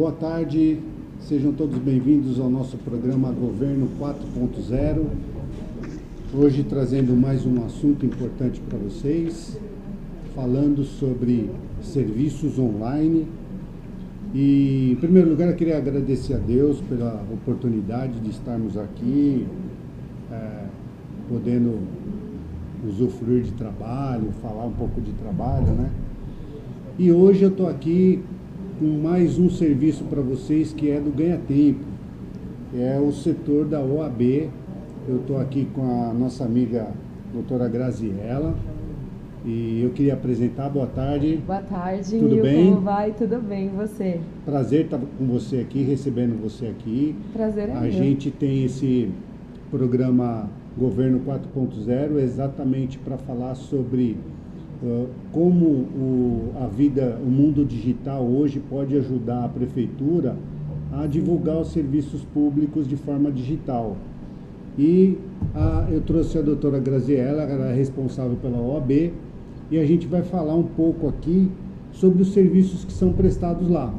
Boa tarde, sejam todos bem-vindos ao nosso programa Governo 4.0. Hoje trazendo mais um assunto importante para vocês, falando sobre serviços online. E, em primeiro lugar, eu queria agradecer a Deus pela oportunidade de estarmos aqui, é, podendo usufruir de trabalho, falar um pouco de trabalho, né? E hoje eu estou aqui com mais um serviço para vocês que é do Ganha Tempo. É o setor da OAB. Eu estou aqui com a nossa amiga doutora Graziella. E eu queria apresentar, boa tarde. Boa tarde, Tudo Nil, bem? como vai? Tudo bem, você? Prazer estar com você aqui, recebendo você aqui. Prazer é A meu. gente tem esse programa Governo 4.0 exatamente para falar sobre como o, a vida, o mundo digital hoje pode ajudar a prefeitura a divulgar os serviços públicos de forma digital. E a- eu trouxe a doutora Graziella, ela é responsável pela OAB, e a gente vai falar um pouco aqui sobre os serviços que são prestados lá.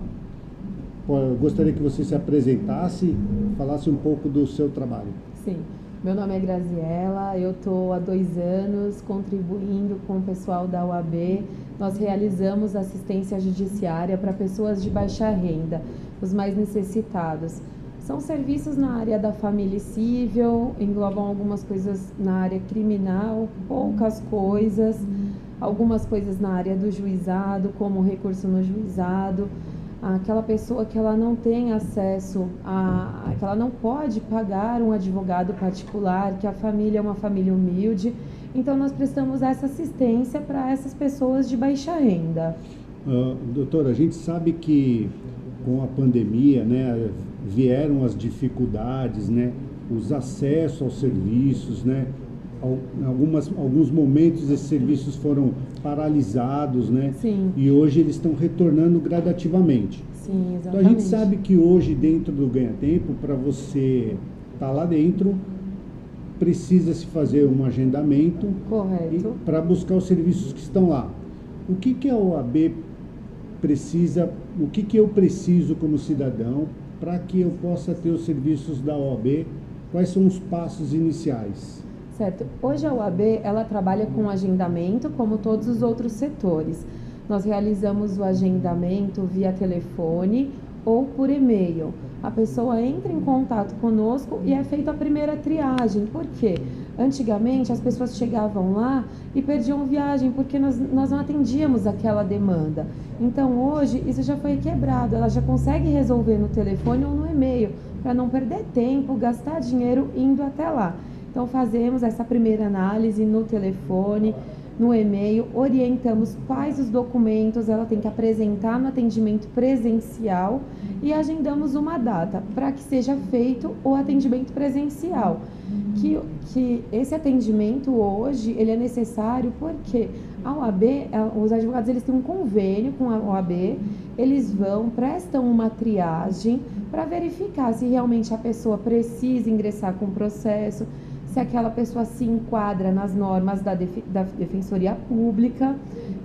Eu gostaria que você se apresentasse, falasse um pouco do seu trabalho. Sim, meu nome é Graziella, eu estou há dois anos contribuindo com o pessoal da UAB. Nós realizamos assistência judiciária para pessoas de baixa renda, os mais necessitados. São serviços na área da família civil, englobam algumas coisas na área criminal, poucas coisas, algumas coisas na área do juizado, como recurso no juizado aquela pessoa que ela não tem acesso a, que ela não pode pagar um advogado particular, que a família é uma família humilde. Então nós prestamos essa assistência para essas pessoas de baixa renda. Ah, doutora, a gente sabe que com a pandemia, né, vieram as dificuldades, né, os acessos aos serviços, né, algumas, alguns momentos esses serviços foram paralisados, né, Sim, e hoje eles estão retornando gradativamente. sim, Então a exatamente. gente sabe que hoje dentro do Ganha Tempo, para você estar lá dentro, precisa se fazer um agendamento Correto. para buscar os serviços que estão lá. O que, que a OAB precisa, o que, que eu preciso como cidadão para que eu possa ter os serviços da OAB? Quais são os passos iniciais? Certo. Hoje a UAB ela trabalha com agendamento, como todos os outros setores. Nós realizamos o agendamento via telefone ou por e-mail. A pessoa entra em contato conosco e é feita a primeira triagem. Por quê? Antigamente as pessoas chegavam lá e perdiam viagem porque nós, nós não atendíamos aquela demanda. Então hoje isso já foi quebrado, ela já consegue resolver no telefone ou no e-mail, para não perder tempo, gastar dinheiro indo até lá. Então fazemos essa primeira análise no telefone, no e-mail, orientamos quais os documentos ela tem que apresentar no atendimento presencial e agendamos uma data para que seja feito o atendimento presencial. Que, que esse atendimento hoje ele é necessário porque a OAB, eh, os advogados eles têm um convênio com a OAB, eles vão, prestam uma triagem para verificar se realmente a pessoa precisa ingressar com o processo, se aquela pessoa se enquadra nas normas da, defe- da Defensoria Pública,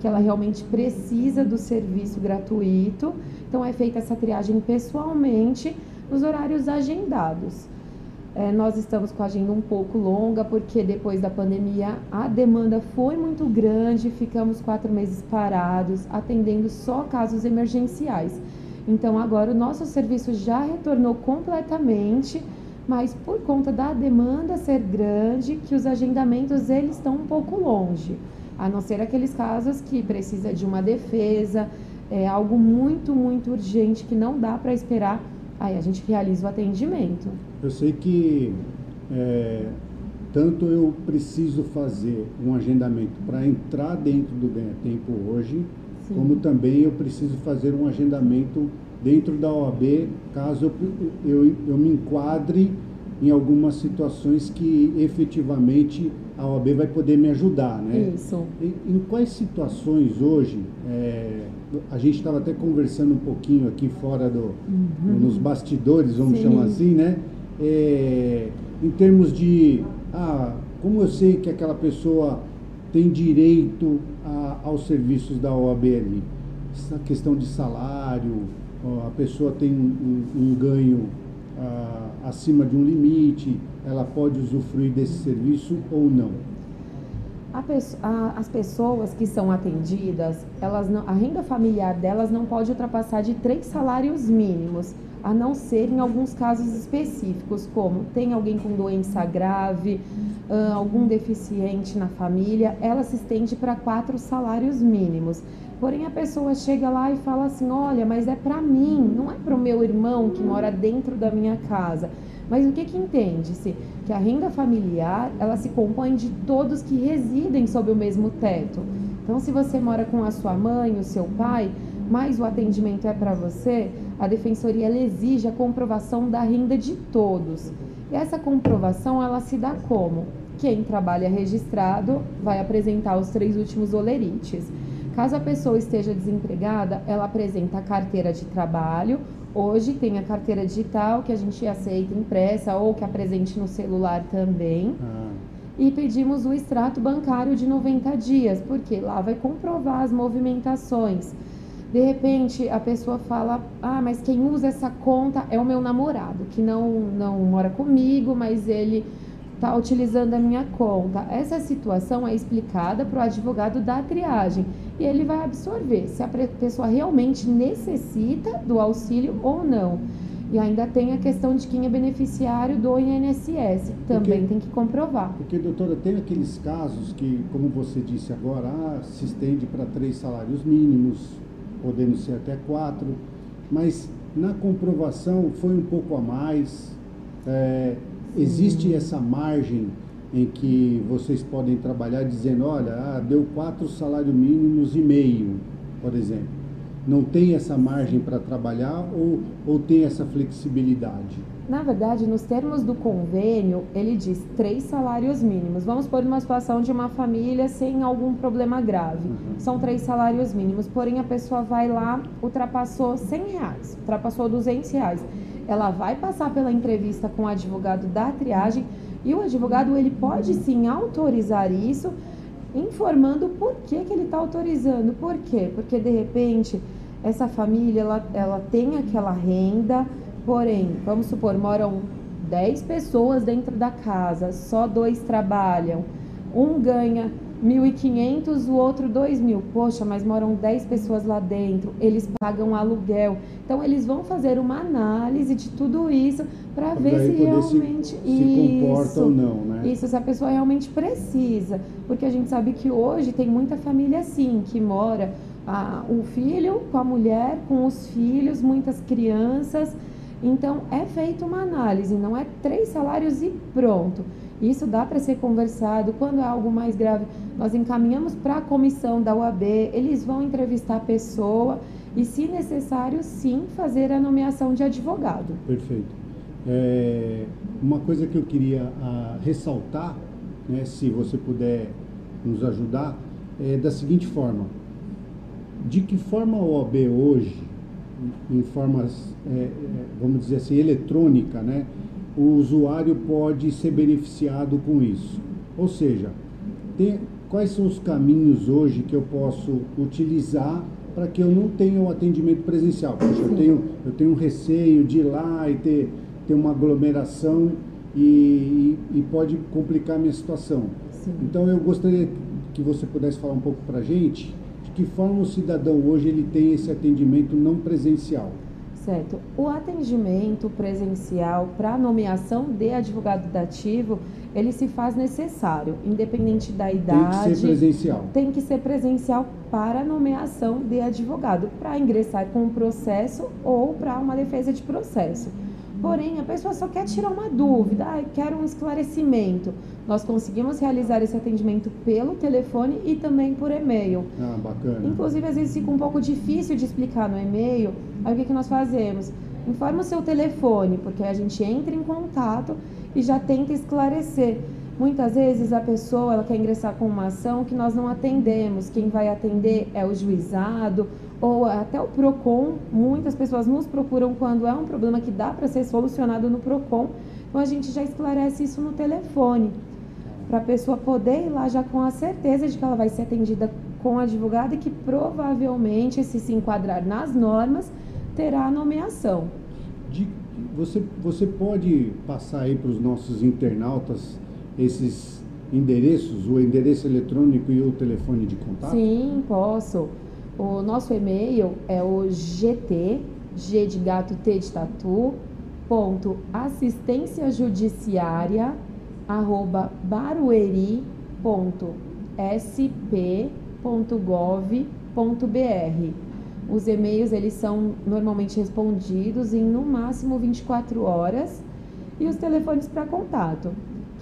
que ela realmente precisa do serviço gratuito. Então, é feita essa triagem pessoalmente nos horários agendados. É, nós estamos com a agenda um pouco longa, porque depois da pandemia a demanda foi muito grande, ficamos quatro meses parados, atendendo só casos emergenciais. Então, agora o nosso serviço já retornou completamente mas por conta da demanda ser grande, que os agendamentos eles estão um pouco longe, a não ser aqueles casos que precisa de uma defesa, é algo muito, muito urgente que não dá para esperar, aí a gente realiza o atendimento. Eu sei que é, tanto eu preciso fazer um agendamento para entrar dentro do Ganha Tempo hoje, Sim. como também eu preciso fazer um agendamento dentro da OAB, caso eu, eu, eu me enquadre em algumas situações que efetivamente a OAB vai poder me ajudar, né? Isso. Em, em quais situações hoje, é, a gente estava até conversando um pouquinho aqui fora do, nos bastidores, vamos Sim. chamar assim, né? É, em termos de, ah, como eu sei que aquela pessoa tem direito a- aos serviços da OAB ali? Essa questão de salário, a pessoa tem um, um ganho ah, acima de um limite, ela pode usufruir desse serviço ou não? A, as pessoas que são atendidas, elas não, a renda familiar delas não pode ultrapassar de três salários mínimos, a não ser em alguns casos específicos, como tem alguém com doença grave, uh, algum deficiente na família, ela se estende para quatro salários mínimos. Porém, a pessoa chega lá e fala assim: olha, mas é para mim, não é para o meu irmão que mora dentro da minha casa. Mas o que que entende-se? Que a renda familiar, ela se compõe de todos que residem sob o mesmo teto. Então, se você mora com a sua mãe, o seu pai, mas o atendimento é para você, a defensoria exige a comprovação da renda de todos. E essa comprovação ela se dá como? Quem trabalha registrado vai apresentar os três últimos olerites. Caso a pessoa esteja desempregada, ela apresenta a carteira de trabalho, Hoje tem a carteira digital que a gente aceita impressa ou que apresente no celular também. Ah. E pedimos o extrato bancário de 90 dias, porque lá vai comprovar as movimentações. De repente a pessoa fala: "Ah, mas quem usa essa conta é o meu namorado, que não não mora comigo, mas ele está utilizando a minha conta. Essa situação é explicada para o advogado da triagem e ele vai absorver se a pessoa realmente necessita do auxílio ou não. E ainda tem a questão de quem é beneficiário do INSS, também porque, tem que comprovar. Porque, doutora, tem aqueles casos que, como você disse agora, ah, se estende para três salários mínimos, podendo ser até quatro, mas na comprovação foi um pouco a mais. É, Existe essa margem em que vocês podem trabalhar dizendo, olha, ah, deu quatro salários mínimos e meio, por exemplo. Não tem essa margem para trabalhar ou, ou tem essa flexibilidade? Na verdade, nos termos do convênio, ele diz três salários mínimos. Vamos pôr uma situação de uma família sem algum problema grave. Uhum. São três salários mínimos, porém a pessoa vai lá, ultrapassou 100 reais, ultrapassou 200 reais ela vai passar pela entrevista com o advogado da triagem e o advogado ele pode sim autorizar isso, informando por que, que ele está autorizando. Por quê? Porque de repente essa família ela, ela tem aquela renda, porém, vamos supor, moram 10 pessoas dentro da casa, só dois trabalham, um ganha 1.500, o outro 2.000. Poxa, mas moram 10 pessoas lá dentro, eles pagam aluguel. Então, eles vão fazer uma análise de tudo isso para ver se realmente se, se comporta ou não, né? Isso, se a pessoa realmente precisa. Porque a gente sabe que hoje tem muita família assim, que mora ah, o filho com a mulher, com os filhos, muitas crianças. Então, é feita uma análise, não é três salários e pronto. Isso dá para ser conversado. Quando é algo mais grave, nós encaminhamos para a comissão da UAB, eles vão entrevistar a pessoa e, se necessário, sim, fazer a nomeação de advogado. Perfeito. É, uma coisa que eu queria ah, ressaltar, né, se você puder nos ajudar, é da seguinte forma: de que forma a OAB hoje, em formas, é, é, vamos dizer assim, eletrônica, né? O usuário pode ser beneficiado com isso. Ou seja, quais são os caminhos hoje que eu posso utilizar para que eu não tenha o um atendimento presencial? Poxa, eu tenho, eu tenho um receio de ir lá e ter, ter uma aglomeração e, e, e pode complicar a minha situação. Sim. Então eu gostaria que você pudesse falar um pouco para a gente de que forma o cidadão hoje ele tem esse atendimento não presencial. Certo. O atendimento presencial para nomeação de advogado dativo, ele se faz necessário, independente da idade. Tem que ser presencial. Tem que ser presencial para nomeação de advogado, para ingressar com um processo ou para uma defesa de processo. Porém, a pessoa só quer tirar uma dúvida, ah, quer um esclarecimento. Nós conseguimos realizar esse atendimento pelo telefone e também por e-mail. Ah, bacana. Inclusive, às vezes fica um pouco difícil de explicar no e-mail. Aí o que, que nós fazemos? Informa o seu telefone, porque a gente entra em contato e já tenta esclarecer. Muitas vezes a pessoa ela quer ingressar com uma ação que nós não atendemos. Quem vai atender é o juizado ou até o PROCON. Muitas pessoas nos procuram quando é um problema que dá para ser solucionado no PROCON. Então a gente já esclarece isso no telefone, para a pessoa poder ir lá já com a certeza de que ela vai ser atendida com advogado e que provavelmente, se se enquadrar nas normas, terá nomeação. De, você, você pode passar aí para os nossos internautas esses endereços, o endereço eletrônico e o telefone de contato? Sim, posso. O nosso e-mail é o gt, g de gato, t de tatu, ponto assistência judiciária, arroba barueri, ponto sp, ponto gov, ponto br. Os e-mails eles são normalmente respondidos em no máximo 24 horas e os telefones para contato,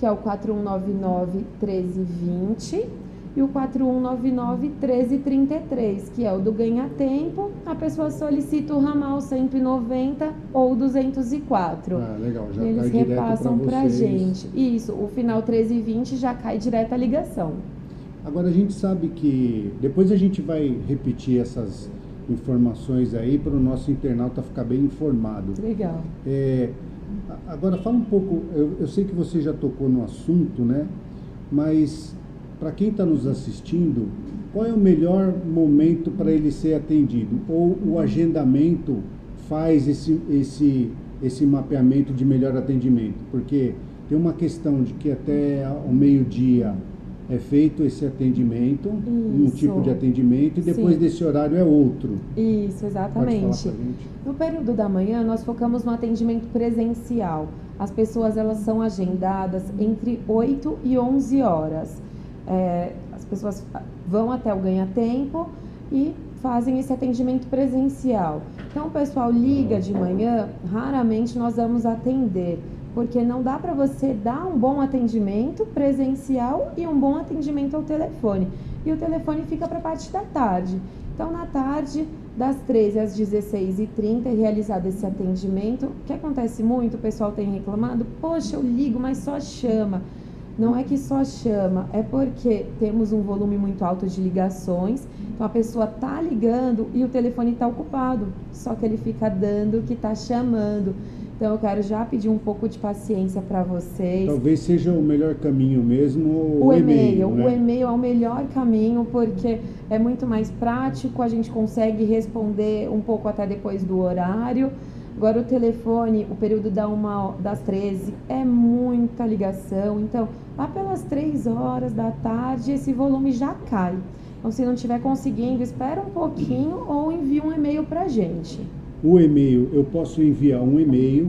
que é o 4199 1320 e o 4199 1333, que é o do ganha tempo. A pessoa solicita o ramal 190 ou 204. Ah, legal, já Eles repassam para a gente. Isso, o final 1320 já cai direto a ligação. Agora a gente sabe que depois a gente vai repetir essas informações aí para o nosso internauta ficar bem informado. Legal. É, agora fala um pouco, eu, eu sei que você já tocou no assunto, né? Mas para quem está nos assistindo, qual é o melhor momento para ele ser atendido? Ou o agendamento faz esse, esse, esse mapeamento de melhor atendimento? Porque tem uma questão de que até ao meio-dia é feito esse atendimento, um Isso. tipo de atendimento, e depois Sim. desse horário é outro. Isso, exatamente. No período da manhã, nós focamos no atendimento presencial. As pessoas elas são agendadas entre 8 e 11 horas. É, as pessoas vão até o ganha-tempo e fazem esse atendimento presencial. Então, o pessoal liga de manhã, raramente nós vamos atender, porque não dá para você dar um bom atendimento presencial e um bom atendimento ao telefone. E o telefone fica para a parte da tarde. Então, na tarde, das 13 às 16h30 é realizado esse atendimento. O que acontece muito, o pessoal tem reclamado, poxa, eu ligo, mas só chama. Não é que só chama, é porque temos um volume muito alto de ligações. Então a pessoa tá ligando e o telefone está ocupado, só que ele fica dando que tá chamando. Então eu quero já pedir um pouco de paciência para vocês. Talvez seja o melhor caminho mesmo O e-mail, né? o e-mail é o melhor caminho porque é muito mais prático, a gente consegue responder um pouco até depois do horário. Agora o telefone, o período da uma, das 13 é muita ligação, então lá pelas 3 horas da tarde esse volume já cai. Então se não estiver conseguindo, espera um pouquinho ou envia um e-mail pra gente. O e-mail, eu posso enviar um e-mail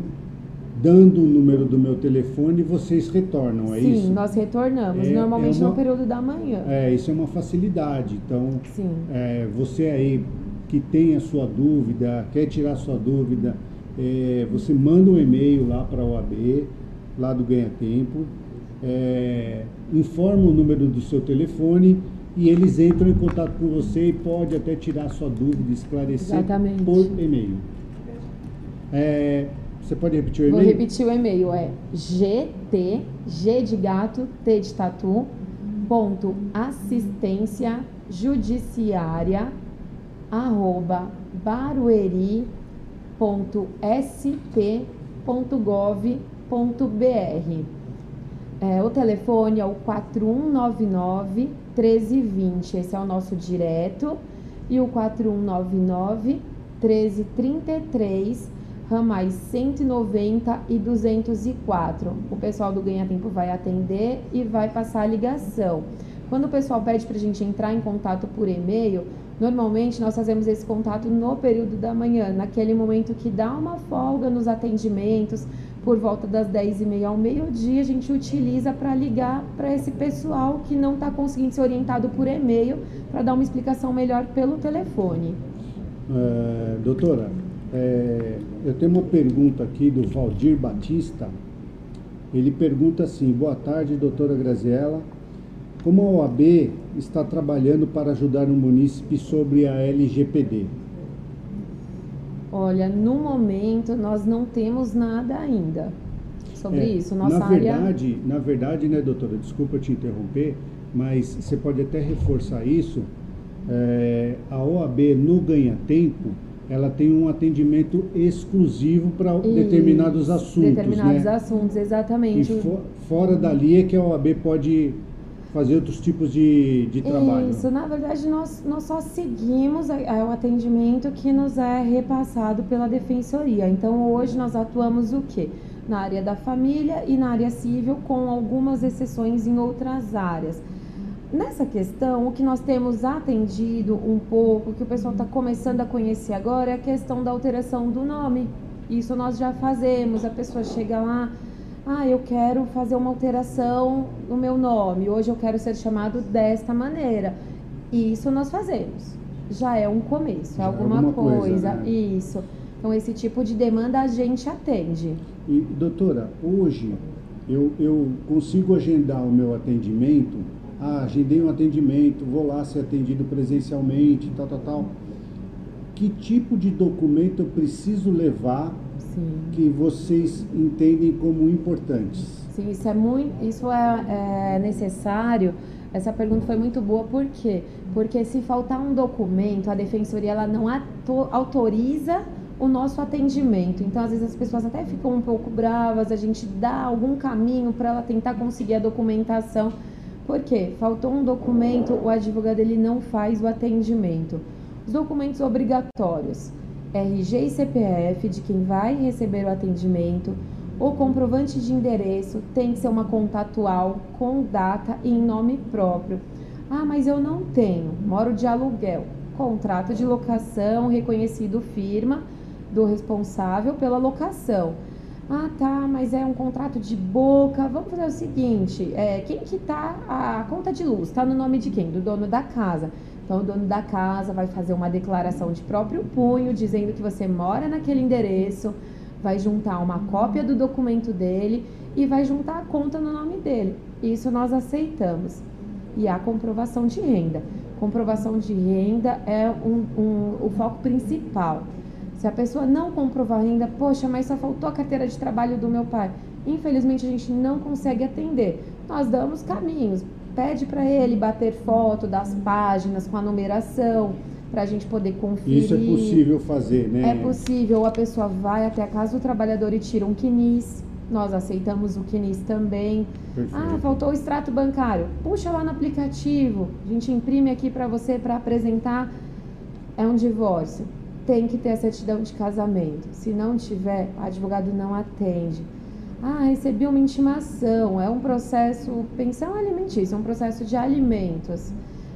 dando o número do meu telefone e vocês retornam, é Sim, isso? nós retornamos, É- normalmente é uma- no período da manhã. É, isso é uma facilidade. Então, Sim. é, você aí que tem a sua dúvida, quer tirar a sua dúvida, é, você manda um e-mail lá para a OAB, lá do Ganha Tempo, é, informa o número do seu telefone e eles entram em contato com você e pode até tirar sua dúvida, esclarecer Exatamente. por e-mail. É, você pode repetir o Vou e-mail? repetir o e-mail, é gt, g de gato, t de tatu, ponto assistência judiciária, arroba barueri, ponto sp, ponto gov, ponto br. É, o telefone é o 4199 1320, esse é o nosso direto, e o 4199 1333, ramais 190 e 204. O pessoal do Ganha Tempo vai atender e vai passar a ligação. Quando o pessoal pede para a gente entrar em contato por e-mail, normalmente nós fazemos esse contato no período da manhã, naquele momento que dá uma folga nos atendimentos, por volta das 10h30 ao meio-dia, a gente utiliza para ligar para esse pessoal que não está conseguindo ser orientado por e-mail, para dar uma explicação melhor pelo telefone. É, doutora, é, eu tenho uma pergunta aqui do Valdir Batista. Ele pergunta assim: Boa tarde, doutora Graziella. Como a OAB está trabalhando para ajudar o munícipe sobre a LGPD? Olha, no momento nós não temos nada ainda sobre É, isso. Nossa na área. verdade, na verdade, né, doutora? Desculpa te interromper, mas você pode até reforçar isso. É, a OAB no Ganha Tempo, ela tem um atendimento exclusivo para determinados assuntos, Determinados né? assuntos, E exatamente. fo- fora dali é que a OAB pode fazer outros tipos de, de trabalho. Isso, na verdade, nós, nós só seguimos a, a, o atendimento que nos é repassado pela defensoria. Então, hoje nós atuamos o quê? Na área da família e na área civil, com algumas exceções em outras áreas. Nessa questão, o que nós temos atendido um pouco, que o pessoal está começando a conhecer agora, é a questão da alteração do nome. Isso nós já fazemos, a pessoa chega lá ah, eu quero fazer uma alteração no meu nome, hoje eu quero ser chamado desta maneira. Isso nós fazemos. Já é um começo, é alguma, alguma, coisa. coisa né? Isso. Então, esse tipo de demanda a gente atende. E, doutora, hoje eu, eu consigo agendar o meu atendimento. Ah, agendei um atendimento, vou lá ser atendido presencialmente, tal, tal, tal. Que tipo de documento eu preciso levar Sim. que vocês entendem como importantes? Sim, isso é muito, isso é, é necessário. Essa pergunta foi muito boa, por quê? Porque se faltar um documento, a defensoria ela não autoriza o nosso atendimento. Então, às vezes as pessoas até ficam um pouco bravas, a gente dá algum caminho para ela tentar conseguir a documentação. Por quê? Faltou um documento, o advogado ele não faz o atendimento. Os documentos obrigatórios. RG e CPF de quem vai receber o atendimento, o comprovante de endereço tem que ser uma conta atual, com data e em nome próprio. Ah, mas eu não tenho, moro de aluguel. Contrato de locação reconhecido firma do responsável pela locação. Ah, tá, mas é um contrato de boca. Vamos fazer o seguinte: é, quem que tá a conta de luz? Tá no nome de quem? Do dono da casa. Então, o dono da casa vai fazer uma declaração de próprio punho, dizendo que você mora naquele endereço, vai juntar uma cópia do documento dele e vai juntar a conta no nome dele. Isso nós aceitamos. E a comprovação de renda. Comprovação de renda é um, um, o foco principal. Se a pessoa não comprovar renda, poxa, mas só faltou a carteira de trabalho do meu pai. Infelizmente, a gente não consegue atender. Nós damos caminhos pede para ele bater foto das páginas com a numeração para a gente poder conferir. Isso é possível fazer, né? É possível. A pessoa vai até a casa do trabalhador e tira um quinis. Nós aceitamos o quinis também. Perfeito. Ah, faltou o extrato bancário. Puxa lá no aplicativo. A gente imprime aqui para você para apresentar. É um divórcio. Tem que ter a certidão de casamento. Se não tiver, o advogado não atende. Ah, recebi uma intimação, é um processo, pensão alimentícia, um processo de alimentos.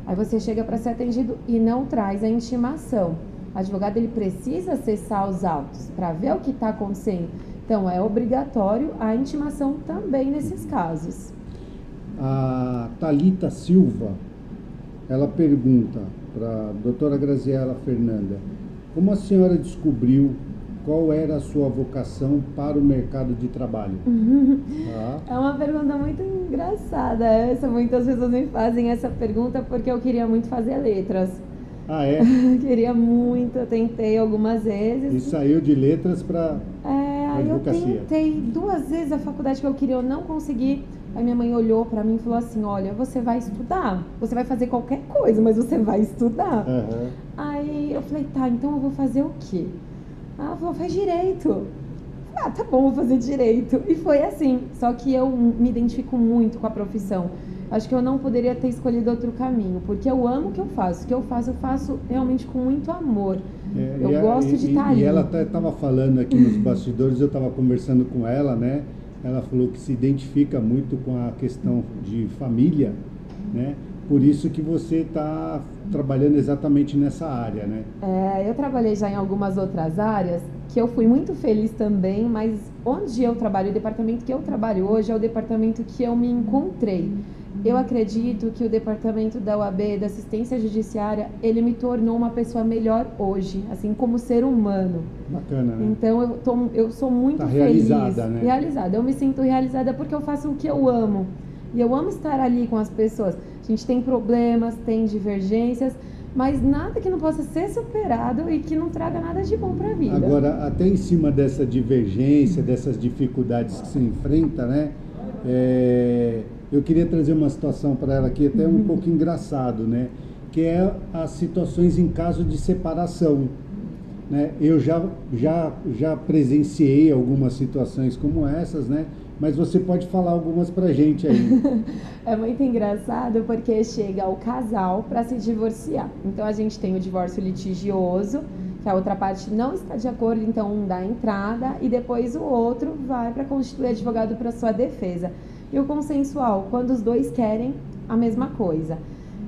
Aí você chega para ser atendido e não traz a intimação. O advogado ele precisa acessar os autos para ver o que está acontecendo. Então é obrigatório a intimação também nesses casos. A Talita Silva, ela pergunta para a doutora Graziela Fernanda, como a senhora descobriu qual era a sua vocação para o mercado de trabalho? É uma pergunta muito engraçada essa. Muitas pessoas me fazem essa pergunta porque eu queria muito fazer letras. Ah, é? queria muito, eu tentei algumas vezes. E saiu de letras para é, advocacia? Eu tentei duas vezes a faculdade que eu queria, eu não consegui. Aí minha mãe olhou para mim e falou assim: Olha, você vai estudar, você vai fazer qualquer coisa, mas você vai estudar. Uhum. Aí eu falei: Tá, então eu vou fazer o quê? Ela falou, faz direito. Ah, tá bom, vou fazer direito. E foi assim. Só que eu me identifico muito com a profissão. Acho que eu não poderia ter escolhido outro caminho, porque eu amo o que eu faço. O que eu faço, eu faço realmente com muito amor. É, eu e, gosto de estar tá ali. E ela estava falando aqui nos bastidores, eu estava conversando com ela, né? Ela falou que se identifica muito com a questão de família, né? Por isso que você está trabalhando exatamente nessa área, né? É, eu trabalhei já em algumas outras áreas que eu fui muito feliz também, mas onde eu trabalho, o departamento que eu trabalho hoje é o departamento que eu me encontrei. Eu acredito que o departamento da UAB, da assistência judiciária, ele me tornou uma pessoa melhor hoje, assim como ser humano. Bacana, né? Então eu, tô, eu sou muito tá feliz. Realizada, né? Realizada. Eu me sinto realizada porque eu faço o que eu amo. E eu amo estar ali com as pessoas. A gente tem problemas, tem divergências, mas nada que não possa ser superado e que não traga nada de bom para a vida. Agora, até em cima dessa divergência, dessas dificuldades que se enfrenta, né? É, eu queria trazer uma situação para ela aqui até um uhum. pouco engraçado, né? Que é as situações em caso de separação. Né? Eu já, já, já presenciei algumas situações como essas, né? Mas você pode falar algumas pra gente aí. é muito engraçado porque chega o casal para se divorciar. Então a gente tem o divórcio litigioso, que a outra parte não está de acordo, então um dá entrada e depois o outro vai para constituir advogado para sua defesa. E o consensual, quando os dois querem a mesma coisa.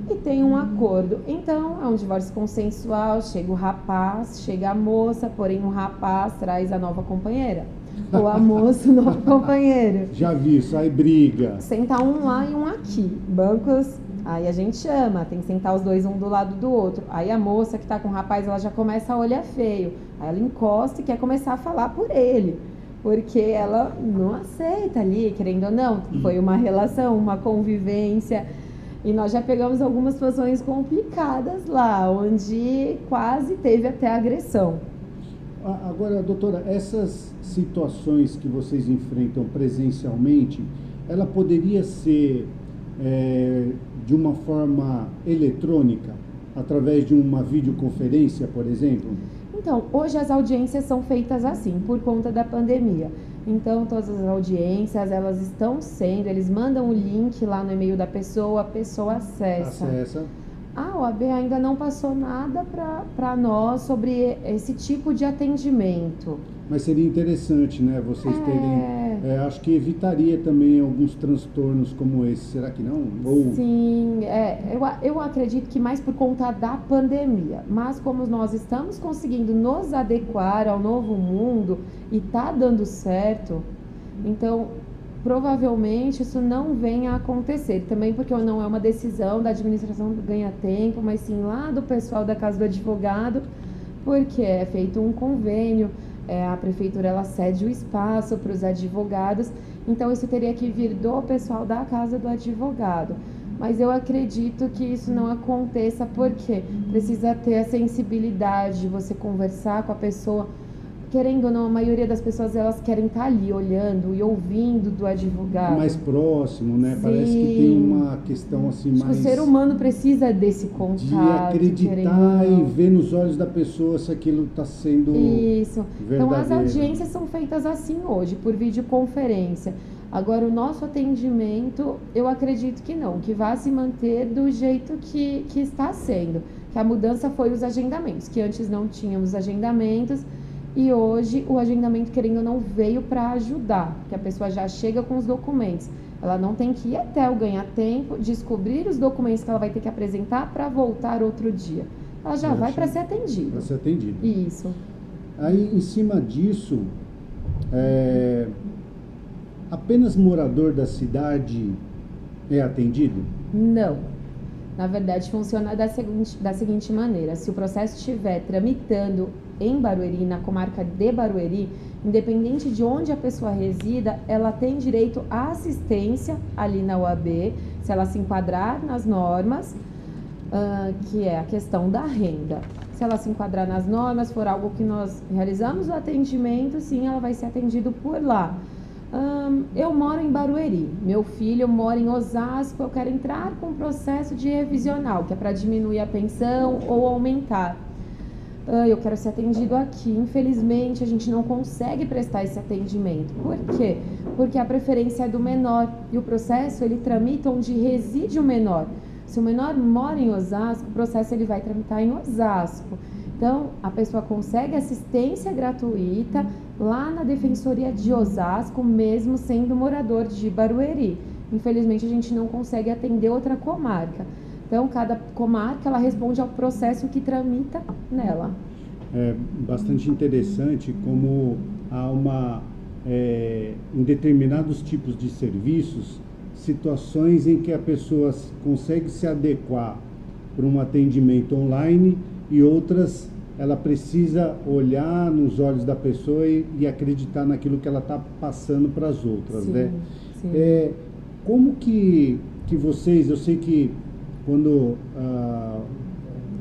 E tem um acordo. Então, é um divórcio consensual, chega o rapaz, chega a moça, porém o rapaz traz a nova companheira o almoço no companheiro. Já vi isso, aí briga. Sentar um lá e um aqui. Bancos, aí a gente chama, tem que sentar os dois um do lado do outro. Aí a moça que tá com o rapaz, ela já começa a olhar feio. Aí ela encosta e quer começar a falar por ele. Porque ela não aceita ali, querendo ou não. Foi uma relação, uma convivência. E nós já pegamos algumas situações complicadas lá, onde quase teve até agressão. Agora, doutora, essas situações que vocês enfrentam presencialmente, ela poderia ser é, de uma forma eletrônica, através de uma videoconferência, por exemplo? Então, hoje as audiências são feitas assim, por conta da pandemia. Então, todas as audiências, elas estão sendo, eles mandam o link lá no e-mail da pessoa, a pessoa acessa. Acessa. A OAB ainda não passou nada para nós sobre esse tipo de atendimento. Mas seria interessante, né? Vocês é... terem. É, acho que evitaria também alguns transtornos como esse. Será que não? Ou... Sim, é, eu, eu acredito que mais por conta da pandemia. Mas como nós estamos conseguindo nos adequar ao novo mundo e tá dando certo, então provavelmente isso não venha a acontecer. Também porque não é uma decisão da administração ganha tempo, mas sim lá do pessoal da casa do advogado, porque é feito um convênio, é, a prefeitura ela cede o espaço para os advogados, então isso teria que vir do pessoal da casa do advogado. Mas eu acredito que isso não aconteça porque precisa ter a sensibilidade de você conversar com a pessoa querendo ou não, a maioria das pessoas elas querem estar tá ali olhando e ouvindo do advogado. Mais próximo, né? Sim. Parece que tem uma questão assim Acho mais. o ser humano precisa desse contato. De acreditar e ver nos olhos da pessoa se aquilo está sendo. Isso. Verdadeiro. Então as audiências são feitas assim hoje, por videoconferência. Agora, o nosso atendimento, eu acredito que não, que vai se manter do jeito que, que está sendo. Que a mudança foi os agendamentos, que antes não tínhamos agendamentos e hoje o agendamento, querendo ou não, veio para ajudar, que a pessoa já chega com os documentos. Ela não tem que ir até o ganhar tempo, descobrir os documentos que ela vai ter que apresentar para voltar outro dia. Ela já vai para ser atendida. Para ser atendida. Isso. Aí, em cima disso, é, apenas morador da cidade é atendido? Não. Na verdade, funciona da seguinte, da seguinte maneira: se o processo estiver tramitando em Barueri, na comarca de Barueri, independente de onde a pessoa resida, ela tem direito à assistência ali na UAB, se ela se enquadrar nas normas, uh, que é a questão da renda. Se ela se enquadrar nas normas, for algo que nós realizamos o atendimento, sim, ela vai ser atendido por lá. Um, eu moro em Barueri, meu filho mora em Osasco, eu quero entrar com um processo de revisional, que é para diminuir a pensão ou aumentar ah, eu quero ser atendido aqui. Infelizmente, a gente não consegue prestar esse atendimento. Por quê? Porque a preferência é do menor e o processo ele tramita onde reside o menor. Se o menor mora em Osasco, o processo ele vai tramitar em Osasco. Então, a pessoa consegue assistência gratuita lá na Defensoria de Osasco, mesmo sendo morador de Barueri. Infelizmente, a gente não consegue atender outra comarca. Então, cada comarca ela responde ao processo que tramita nela. É bastante interessante como há uma, é, em determinados tipos de serviços, situações em que a pessoa consegue se adequar para um atendimento online e outras ela precisa olhar nos olhos da pessoa e, e acreditar naquilo que ela está passando para as outras, sim, né? Sim. É, como que, que vocês, eu sei que quando ah,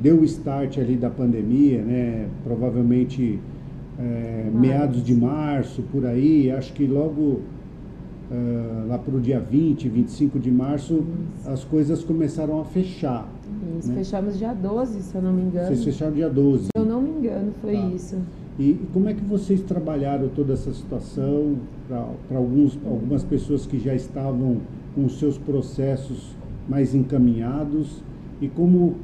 deu o start ali da pandemia, né, provavelmente é, meados de março, por aí, acho que logo ah, lá para o dia 20, 25 de março, Isso. as coisas começaram a fechar. Isso, né? fechamos dia 12, se eu não me engano. Vocês fecharam dia 12. Se eu não me engano. foi tá. isso. E, como é que vocês trabalharam toda essa situação para algumas pessoas que já estavam com seus processos mais encaminhados e como,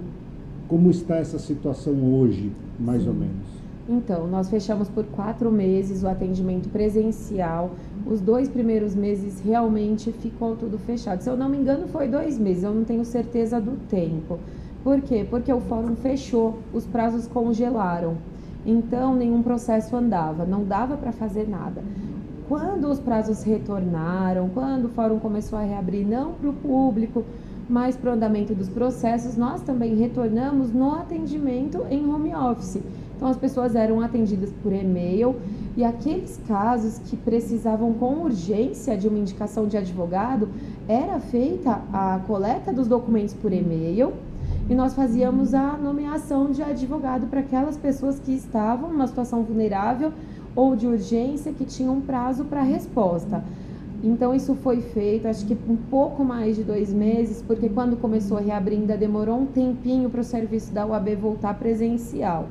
como está essa situação hoje, mais Sim. ou menos? Então, nós fechamos por quatro meses o atendimento presencial. Os dois primeiros meses realmente ficou tudo fechado. Se eu não me engano, foi dois meses, eu não tenho certeza do tempo. Por quê? Porque o fórum fechou, os prazos congelaram. Então, nenhum processo andava, não dava para fazer nada. Quando os prazos retornaram, quando o fórum começou a reabrir, não para o público, mas para o andamento dos processos, nós também retornamos no atendimento em home office. Então, as pessoas eram atendidas por e-mail e aqueles casos que precisavam com urgência de uma indicação de advogado, era feita a coleta dos documentos por e-mail e nós fazíamos a nomeação de advogado para aquelas pessoas que estavam numa situação vulnerável ou de urgência que tinham prazo para resposta. Então isso foi feito, acho que um pouco mais de dois meses, porque quando começou a reabrir ainda demorou um tempinho para o serviço da UAB voltar presencial.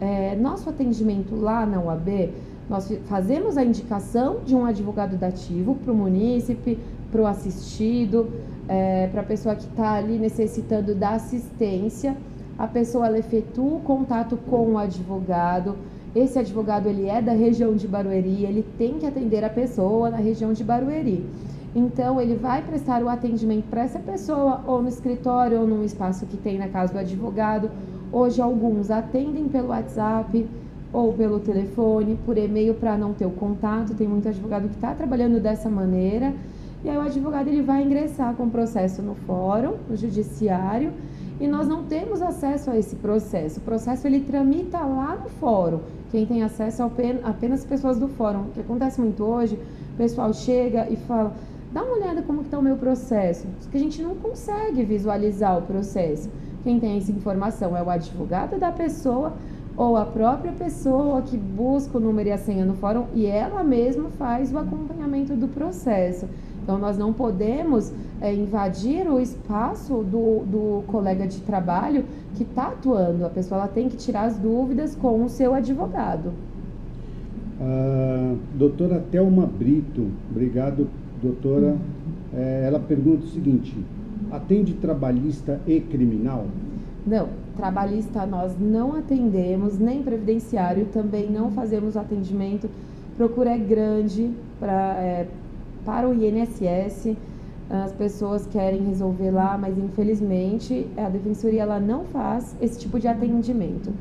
É, nosso atendimento lá na UAB, nós fazemos a indicação de um advogado dativo para o munícipe, para o assistido, é, para a pessoa que está ali necessitando da assistência. A pessoa efetua o contato com o advogado. Esse advogado ele é da região de Barueri, ele tem que atender a pessoa na região de Barueri. Então, ele vai prestar o atendimento para essa pessoa, ou no escritório, ou num espaço que tem na casa do advogado, Hoje alguns atendem pelo WhatsApp ou pelo telefone, por e-mail para não ter o contato. Tem muito advogado que está trabalhando dessa maneira. E aí o advogado ele vai ingressar com o processo no fórum, no judiciário, e nós não temos acesso a esse processo. O processo ele tramita lá no fórum. Quem tem acesso é apenas pessoas do fórum. O que acontece muito hoje, o pessoal chega e fala: "Dá uma olhada como está o meu processo". Porque a gente não consegue visualizar o processo. Quem tem essa informação é o advogado da pessoa ou a própria pessoa que busca o número e a senha no fórum e ela mesma faz o acompanhamento do processo. Então, nós não podemos é, invadir o espaço do, do colega de trabalho que está atuando. A pessoa ela tem que tirar as dúvidas com o seu advogado. A doutora Thelma Brito, obrigado, doutora. É, ela pergunta o seguinte: atende trabalhista e criminal? Não, trabalhista nós não atendemos, nem previdenciário também não fazemos atendimento. Procura é grande pra, é, para o INSS. As pessoas querem resolver lá, mas infelizmente a defensoria ela não faz esse tipo de atendimento.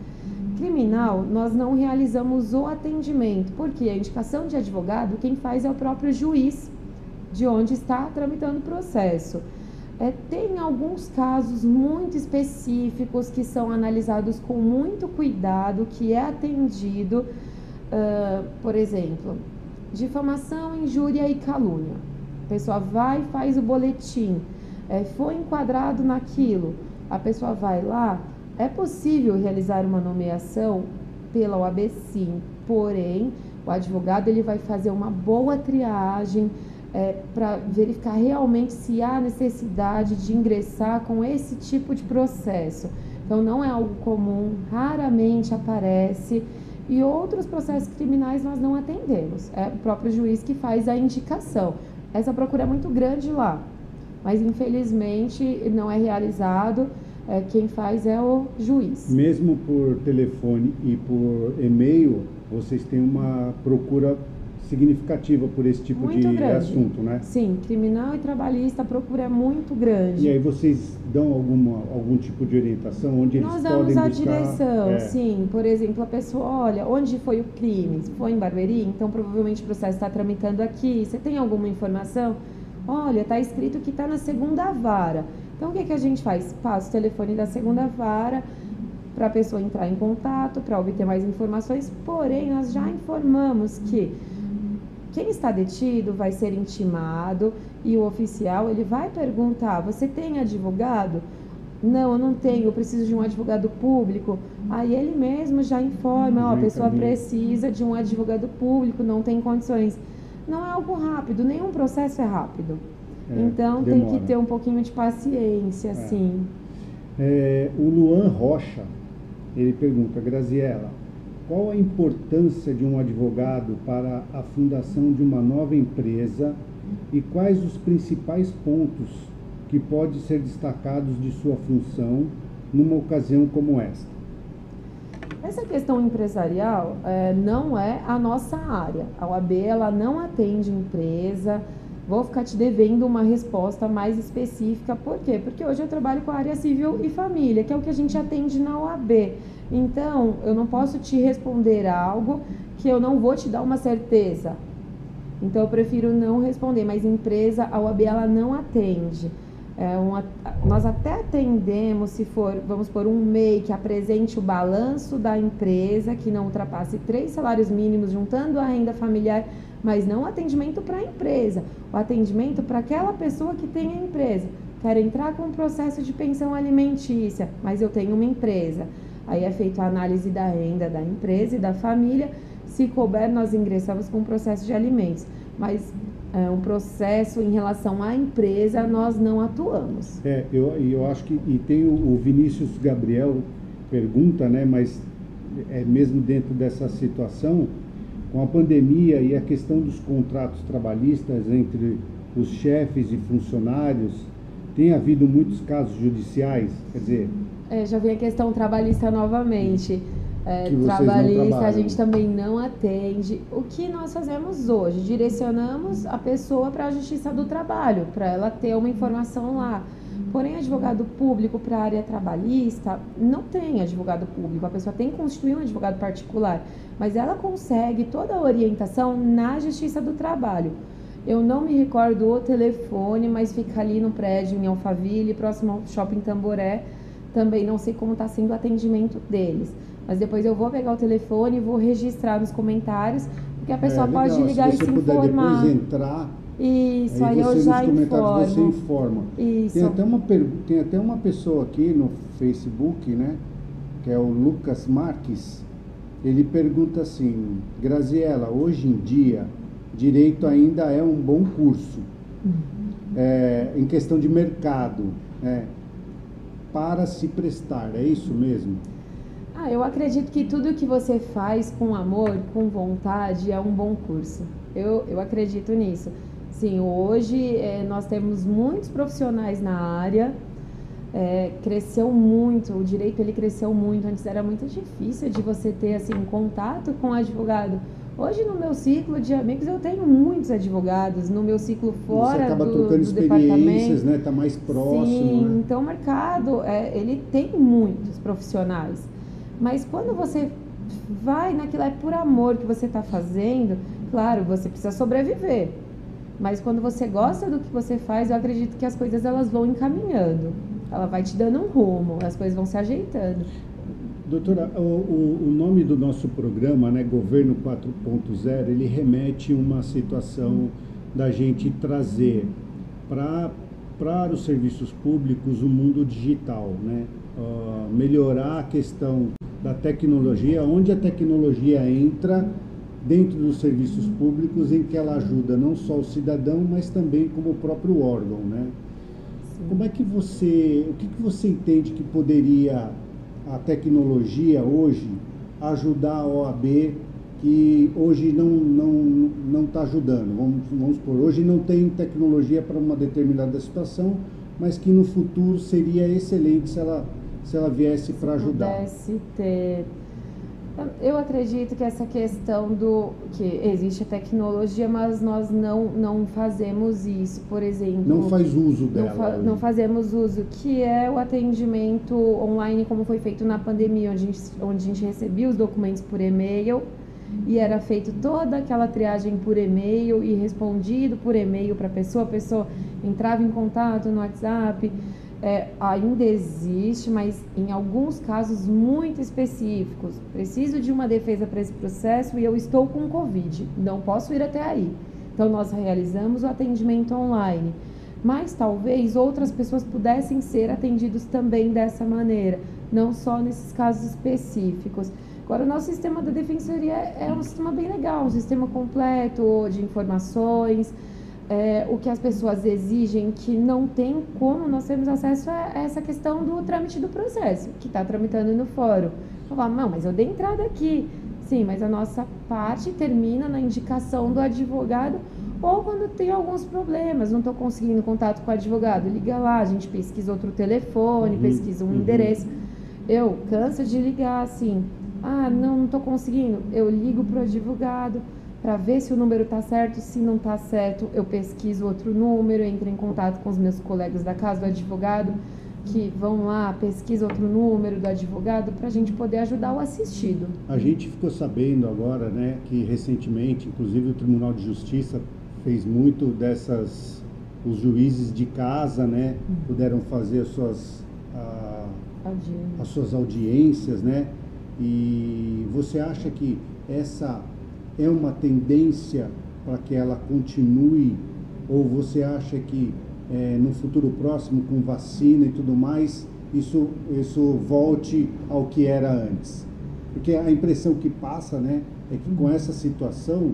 Criminal, nós não realizamos o atendimento, porque a indicação de advogado, quem faz é o próprio juiz de onde está tramitando o processo. É, tem alguns casos muito específicos que são analisados com muito cuidado, que é atendido, uh, por exemplo, difamação, injúria e calúnia. A pessoa vai e faz o boletim, é, foi enquadrado naquilo, a pessoa vai lá, é possível realizar uma nomeação pela OAB sim, porém o advogado ele vai fazer uma boa triagem, é, para verificar realmente se há necessidade de ingressar com esse tipo de processo. Então, não é algo comum, raramente aparece. E outros processos criminais nós não atendemos. É o próprio juiz que faz a indicação. Essa procura é muito grande lá, mas infelizmente não é realizado. É, quem faz é o juiz. Mesmo por telefone e por e-mail, vocês têm uma procura significativa por esse tipo muito de grande. assunto, né? Sim, criminal e trabalhista a procura é muito grande. E aí vocês dão alguma, algum tipo de orientação onde Nós eles podem Nós damos a direção, é. sim. Por exemplo, a pessoa, olha, onde foi o crime? Foi em Barueri? Então provavelmente o processo está tramitando aqui. Você tem alguma informação? Olha, está escrito que está na segunda vara. Então o que, que a gente faz? Passa o telefone da segunda vara para a pessoa entrar em contato, para obter mais informações. Porém, nós já informamos que quem está detido vai ser intimado e o oficial ele vai perguntar: você tem advogado? Não, eu não tenho, eu preciso de um advogado público. Aí ele mesmo já informa, ó, a pessoa precisa de um advogado público, não tem condições. Não é algo rápido, nenhum processo é rápido. É, então demora. tem que ter um pouquinho de paciência, é. sim. É, o Luan Rocha, ele pergunta, Graziela, qual a importância de um advogado para a fundação de uma nova empresa e quais os principais pontos que podem ser destacados de sua função numa ocasião como esta? Essa questão empresarial é, não é a nossa área. A OAB ela não atende empresa. Vou ficar te devendo uma resposta mais específica. Por quê? Porque hoje eu trabalho com a área civil e família, que é o que a gente atende na OAB. Então, eu não posso te responder algo que eu não vou te dar uma certeza. Então, eu prefiro não responder. Mas empresa, a OAB ela não atende. É uma, nós até atendemos se for, vamos por um MEI que apresente o balanço da empresa, que não ultrapasse três salários mínimos, juntando a renda familiar, mas não atendimento para a empresa, o atendimento para aquela pessoa que tem a empresa. Quero entrar com um processo de pensão alimentícia, mas eu tenho uma empresa. Aí é feita a análise da renda da empresa e da família. Se couber, nós ingressamos com um processo de alimentos. Mas é, um processo em relação à empresa, nós não atuamos. É, eu, eu acho que, e tem o, o Vinícius Gabriel pergunta, né, mas é mesmo dentro dessa situação, com a pandemia e a questão dos contratos trabalhistas entre os chefes e funcionários, tem havido muitos casos judiciais, quer dizer... É, já vem a questão trabalhista novamente. É, trabalhista a gente também não atende. O que nós fazemos hoje? Direcionamos a pessoa para a Justiça do Trabalho, para ela ter uma informação lá. Porém, advogado público para a área trabalhista não tem advogado público. A pessoa tem que constituir um advogado particular, mas ela consegue toda a orientação na Justiça do Trabalho. Eu não me recordo o telefone, mas fica ali no prédio em Alphaville, próximo ao Shopping Tamboré. Também não sei como está sendo o atendimento deles. Mas depois eu vou pegar o telefone e vou registrar nos comentários, porque a pessoa é, pode ligar se e se informar. Depois entrar, isso, aí, aí eu já informo. Você informa. Isso. Tem até, uma, tem até uma pessoa aqui no Facebook, né? Que é o Lucas Marques. Ele pergunta assim, Graziela, hoje em dia, direito ainda é um bom curso. Uhum. É, em questão de mercado, é, para se prestar, é isso mesmo? Ah, eu acredito que tudo que você faz com amor, com vontade, é um bom curso. Eu, eu acredito nisso. Sim, hoje é, nós temos muitos profissionais na área, é, cresceu muito, o direito ele cresceu muito. Antes era muito difícil de você ter assim contato com advogado. Hoje no meu ciclo de amigos eu tenho muitos advogados, no meu ciclo fora você acaba do, trocando do departamento. né? Tá mais próximo. Sim, né? então o mercado é, ele tem muitos profissionais. Mas quando você vai naquilo, é por amor que você está fazendo, claro, você precisa sobreviver. Mas quando você gosta do que você faz, eu acredito que as coisas elas vão encaminhando. Ela vai te dando um rumo, as coisas vão se ajeitando. Doutora, o, o, o nome do nosso programa, né, Governo 4.0, ele remete a uma situação da gente trazer para para os serviços públicos o mundo digital, né? Uh, melhorar a questão da tecnologia, onde a tecnologia entra dentro dos serviços públicos, em que ela ajuda não só o cidadão, mas também como o próprio órgão, né? Sim. Como é que você, o que, que você entende que poderia a tecnologia hoje ajudar a OAB que hoje não não não está ajudando. Vamos vamos por hoje não tem tecnologia para uma determinada situação, mas que no futuro seria excelente se ela se ela viesse para ajudar. Pudesse ter eu acredito que essa questão do que existe a tecnologia, mas nós não, não fazemos isso, por exemplo. Não faz uso dela. Não, fa né? não fazemos uso, que é o atendimento online, como foi feito na pandemia, onde a gente, onde a gente recebia os documentos por e-mail e era feito toda aquela triagem por e-mail e respondido por e-mail para a pessoa, a pessoa entrava em contato no WhatsApp é, ainda existe, mas em alguns casos muito específicos. Preciso de uma defesa para esse processo e eu estou com Covid, não posso ir até aí. Então, nós realizamos o atendimento online. Mas talvez outras pessoas pudessem ser atendidos também dessa maneira, não só nesses casos específicos. Agora, o nosso sistema da defensoria é um sistema bem legal, um sistema completo de informações é, o que as pessoas exigem que não tem como nós temos acesso a essa questão do trâmite do processo, que está tramitando no fórum. Eu falo, não, mas eu dei entrada aqui. Sim, mas a nossa parte termina na indicação do advogado ou quando tem alguns problemas, não estou conseguindo contato com o advogado, liga lá, a gente pesquisa outro telefone, uhum, pesquisa um uhum. endereço. Eu canso de ligar assim, ah, não, não estou conseguindo. Eu ligo para o advogado para ver se o número está certo. Se não está certo, eu pesquiso outro número, entro em contato com os meus colegas da casa do advogado que vão lá, pesquisa outro número do advogado para a gente poder ajudar o assistido. A gente ficou sabendo agora, né, que recentemente, inclusive o Tribunal de Justiça fez muito dessas, os juízes de casa, né, uhum. puderam fazer as suas, a, as suas audiências, né, e você acha que essa é uma tendência para que ela continue ou você acha que é, no futuro próximo, com vacina e tudo mais, isso, isso volte ao que era antes. Porque a impressão que passa né, é que com essa situação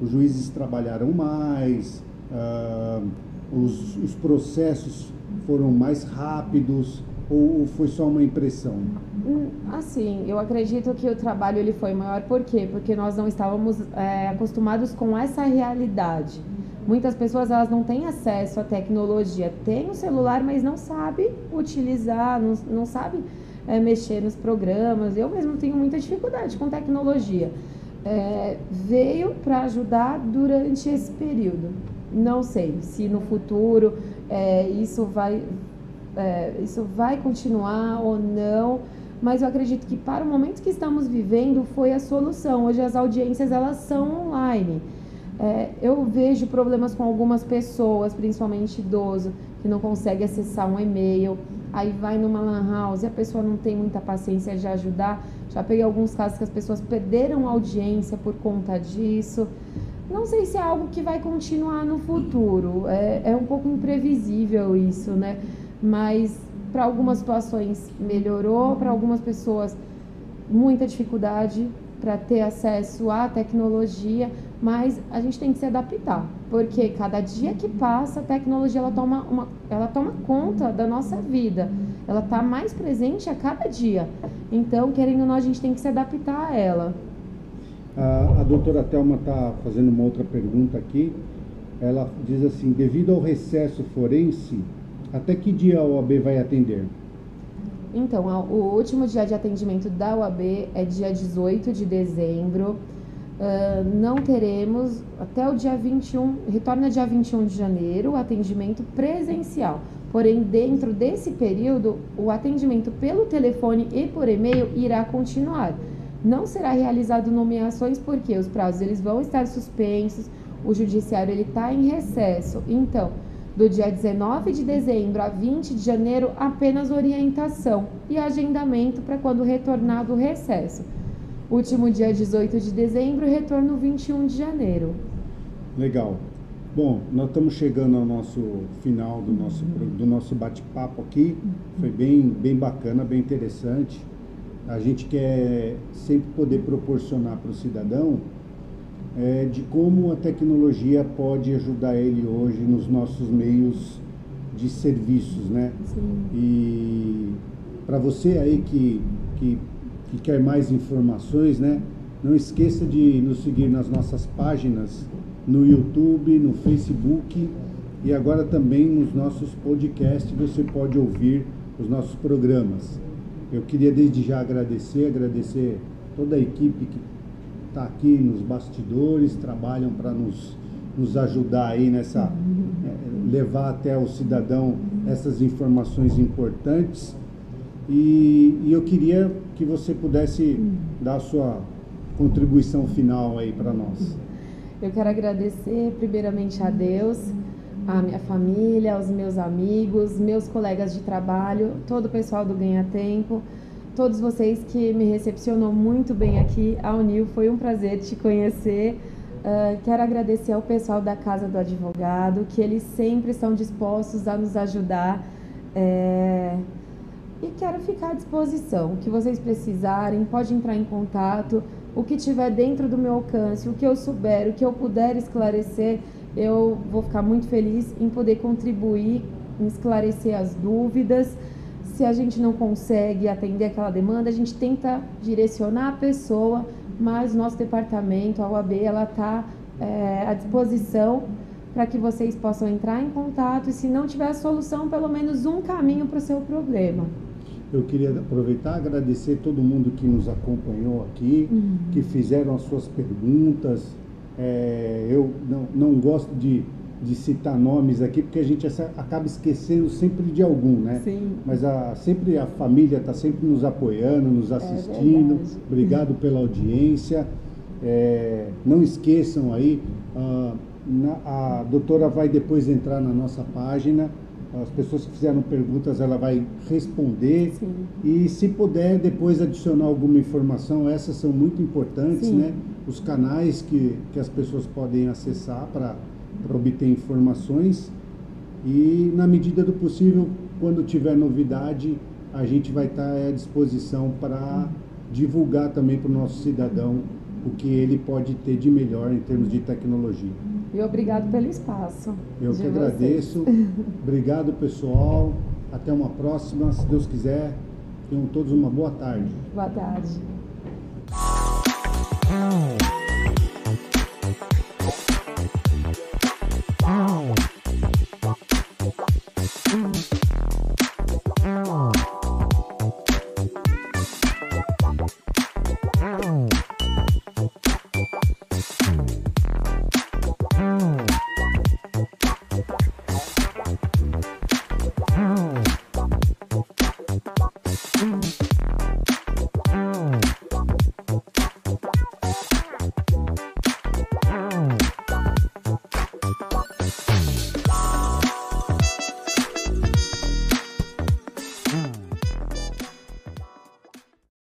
os juízes trabalharam mais, uh, os, os processos foram mais rápidos, ou foi só uma impressão? Hum, assim, eu acredito que o trabalho ele foi maior, por quê? Porque nós não estávamos é, acostumados com essa realidade. Muitas pessoas elas não têm acesso à tecnologia, tem o celular, mas não sabe utilizar, não, não sabe é, mexer nos programas. Eu mesmo tenho muita dificuldade com tecnologia. É, veio para ajudar durante esse período. Não sei se no futuro é, isso, vai, é, isso vai continuar ou não, mas eu acredito que para o momento que estamos vivendo foi a solução. Hoje as audiências elas são online. É, eu vejo problemas com algumas pessoas, principalmente idoso, que não consegue acessar um e-mail, aí vai numa lan house e a pessoa não tem muita paciência de ajudar. Já peguei alguns casos que as pessoas perderam audiência por conta disso. Não sei se é algo que vai continuar no futuro. É, é um pouco imprevisível isso, né? Mas para algumas situações melhorou, para algumas pessoas muita dificuldade para ter acesso à tecnologia mas a gente tem que se adaptar, porque cada dia que passa a tecnologia ela toma, uma, ela toma conta da nossa vida, ela está mais presente a cada dia. Então, querendo ou não, a gente tem que se adaptar a ela. A, a doutora Thelma está fazendo uma outra pergunta aqui. Ela diz assim: devido ao recesso forense, até que dia a OAB vai atender? Então, o último dia de atendimento da OAB é dia 18 de dezembro. Uh, não teremos até o dia 21, retorna dia 21 de janeiro, o atendimento presencial. Porém, dentro desse período, o atendimento pelo telefone e por e-mail irá continuar. Não será realizado nomeações porque os prazos eles vão estar suspensos, o judiciário ele está em recesso. Então, do dia 19 de dezembro a 20 de janeiro, apenas orientação e agendamento para quando retornar do recesso. Último dia 18 de dezembro, retorno 21 de janeiro. Legal. Bom, nós estamos chegando ao nosso final do nosso, do nosso bate-papo aqui. Foi bem, bem bacana, bem interessante. A gente quer sempre poder proporcionar para o cidadão é, de como a tecnologia pode ajudar ele hoje nos nossos meios de serviços, né? Sim. E para você aí que, que que quer mais informações, né? Não esqueça de nos seguir nas nossas páginas no YouTube, no Facebook e agora também nos nossos podcasts você pode ouvir os nossos programas. Eu queria desde já agradecer, agradecer toda a equipe que está aqui nos bastidores, trabalham para nos, nos ajudar aí nessa, é, levar até o cidadão essas informações importantes. E, e eu queria que você pudesse dar a sua contribuição final aí para nós. Eu quero agradecer primeiramente a Deus, a minha família, aos meus amigos, meus colegas de trabalho, todo o pessoal do Ganha Tempo, todos vocês que me recepcionou muito bem aqui. A Unil, foi um prazer te conhecer. Uh, quero agradecer ao pessoal da Casa do Advogado, que eles sempre estão dispostos a nos ajudar. É e quero ficar à disposição. O que vocês precisarem, pode entrar em contato. O que tiver dentro do meu alcance, o que eu souber, o que eu puder esclarecer, eu vou ficar muito feliz em poder contribuir, em esclarecer as dúvidas. Se a gente não consegue atender aquela demanda, a gente tenta direcionar a pessoa mas nosso departamento, a UAB, ela está é, à disposição para que vocês possam entrar em contato e se não tiver solução, pelo menos um caminho para o seu problema. Eu queria aproveitar e agradecer todo mundo que nos acompanhou aqui, uhum. que fizeram as suas perguntas. É, eu não, não gosto de, de citar nomes aqui, porque a gente acaba esquecendo sempre de algum, né? Sim. Mas a, sempre a família está sempre nos apoiando, nos é assistindo. É Obrigado pela audiência. É, não esqueçam aí, a, a doutora vai depois entrar na nossa página as pessoas que fizeram perguntas, ela vai responder. Sim. E se puder depois adicionar alguma informação, essas são muito importantes, Sim. né? Os canais que, que as pessoas podem acessar para obter informações. E na medida do possível, quando tiver novidade, a gente vai estar à disposição para divulgar também para o nosso cidadão o que ele pode ter de melhor em termos de tecnologia. E obrigado pelo espaço. Eu que agradeço. obrigado, pessoal. Até uma próxima. Se Deus quiser, tenham todos uma boa tarde. Boa tarde.